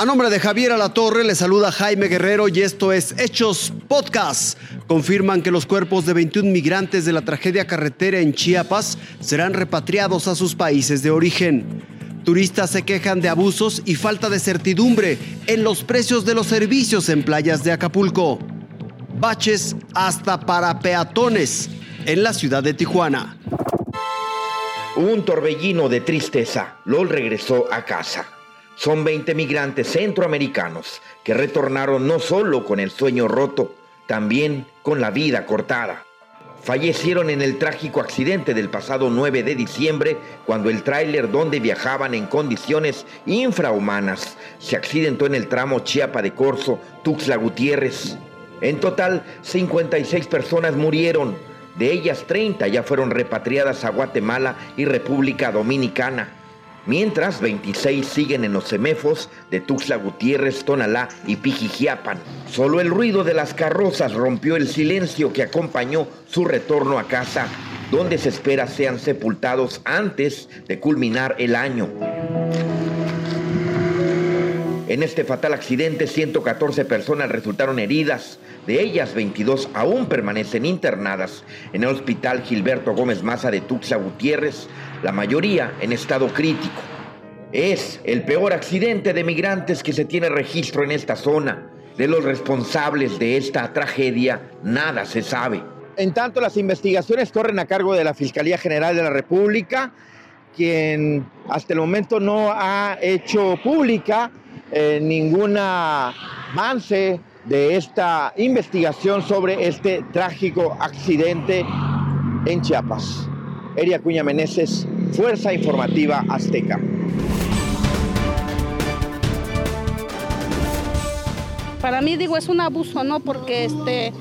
A nombre de Javier Alatorre le saluda Jaime Guerrero y esto es Hechos Podcast. Confirman que los cuerpos de 21 migrantes de la tragedia carretera en Chiapas serán repatriados a sus países de origen. Turistas se quejan de abusos y falta de certidumbre en los precios de los servicios en playas de Acapulco. Baches hasta para peatones en la ciudad de Tijuana. Un torbellino de tristeza. LOL regresó a casa. Son 20 migrantes centroamericanos que retornaron no solo con el sueño roto, también con la vida cortada. Fallecieron en el trágico accidente del pasado 9 de diciembre cuando el tráiler donde viajaban en condiciones infrahumanas se accidentó en el tramo Chiapa de Corzo, Tuxtla Gutiérrez. En total, 56 personas murieron. De ellas, 30 ya fueron repatriadas a Guatemala y República Dominicana mientras 26 siguen en los semefos de Tuxtla Gutiérrez, Tonalá y Pijijiapan. Solo el ruido de las carrozas rompió el silencio que acompañó su retorno a casa, donde se espera sean sepultados antes de culminar el año. En este fatal accidente, 114 personas resultaron heridas. De ellas, 22 aún permanecen internadas en el Hospital Gilberto Gómez Maza de Tuxtla Gutiérrez, la mayoría en estado crítico. Es el peor accidente de migrantes que se tiene registro en esta zona. De los responsables de esta tragedia, nada se sabe. En tanto, las investigaciones corren a cargo de la Fiscalía General de la República, quien hasta el momento no ha hecho pública eh, ningún avance de esta investigación sobre este trágico accidente en Chiapas. Eria Cuña Meneses, Fuerza Informativa Azteca. Para mí digo es un abuso, ¿no? Porque este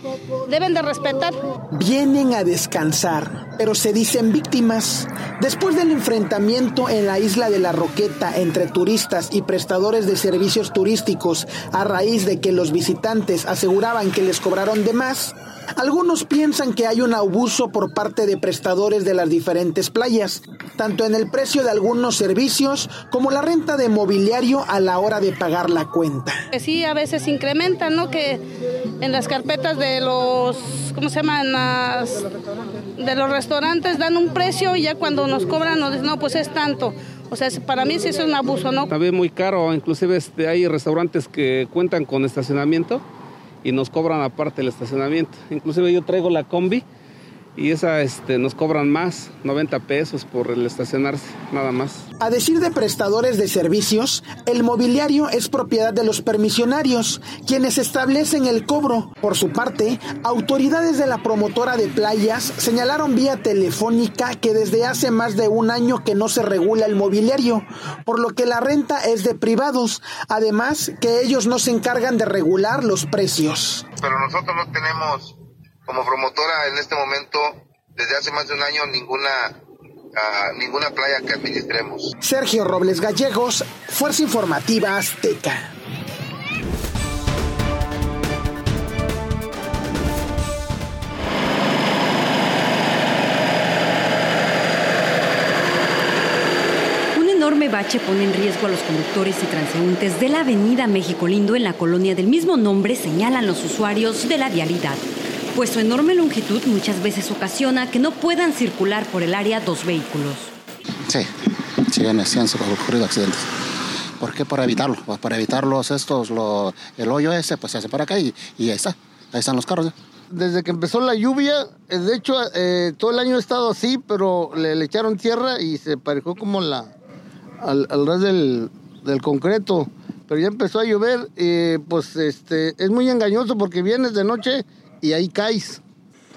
deben de respetar. Vienen a descansar, pero se dicen víctimas. Después del enfrentamiento en la isla de la Roqueta entre turistas y prestadores de servicios turísticos a raíz de que los visitantes aseguraban que les cobraron de más, algunos piensan que hay un abuso por parte de prestadores de las diferentes playas, tanto en el precio de algunos servicios como la renta de mobiliario a la hora de pagar la cuenta. Sí, a veces incrementan, ¿no? Que en las carpetas de los, ¿cómo se llaman? de los restaurantes dan un precio y ya cuando nos cobran nos dicen, no, pues es tanto. O sea, para mí sí es un abuso, ¿no? También muy caro, inclusive este, hay restaurantes que cuentan con estacionamiento y nos cobran aparte el estacionamiento. Inclusive yo traigo la combi y esa este, nos cobran más, 90 pesos por el estacionarse, nada más. A decir de prestadores de servicios, el mobiliario es propiedad de los permisionarios, quienes establecen el cobro. Por su parte, autoridades de la promotora de playas señalaron vía telefónica que desde hace más de un año que no se regula el mobiliario, por lo que la renta es de privados, además que ellos no se encargan de regular los precios. Pero nosotros no tenemos como promotora en este momento, desde hace más de un año, ninguna, ah, ninguna playa que administremos. Sergio Robles Gallegos, Fuerza Informativa Azteca. Un enorme bache pone en riesgo a los conductores y transeúntes de la avenida México Lindo en la colonia del mismo nombre, señalan los usuarios de la vialidad pues su enorme longitud muchas veces ocasiona que no puedan circular por el área dos vehículos. Sí, sí han, ocurrido accidentes. ¿Por qué? Para evitarlo. Pues para evitarlos estos, el hoyo ese, pues se hace para acá y, ahí está. Ahí están los carros. Desde que empezó la lluvia, eh, de hecho, eh, todo el año ha estado así, pero le, echaron tierra y se parejó como la, al, ras del, del, concreto. Pero ya empezó a llover, y pues este, es muy engañoso porque vienes de noche y ahí caes.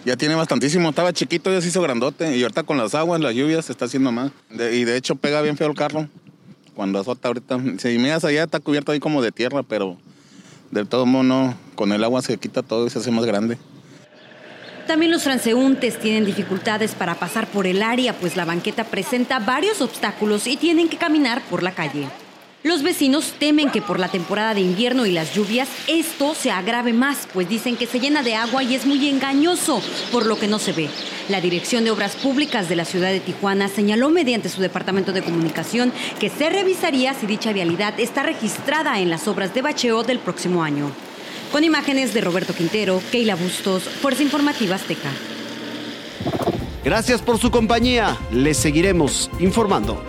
Ya tiene bastantísimo, estaba chiquito, ya se hizo grandote y ahorita con las aguas, las lluvias se está haciendo más. y de hecho pega bien feo el carro cuando azota ahorita. Si miras allá está cubierto ahí como de tierra, pero de todo modo no, con el agua se quita todo y se hace más grande. También los transeúntes tienen dificultades para pasar por el área, pues la banqueta presenta varios obstáculos y tienen que caminar por la calle. Los vecinos temen que por la temporada de invierno y las lluvias esto se agrave más, pues dicen que se llena de agua y es muy engañoso, por lo que no se ve. La Dirección de Obras Públicas de la ciudad de Tijuana señaló mediante su departamento de comunicación que se revisaría si dicha vialidad está registrada en las obras de bacheo del próximo año. Con imágenes de Roberto Quintero, Keila Bustos, Fuerza Informativa Azteca. Gracias por su compañía. Les seguiremos informando.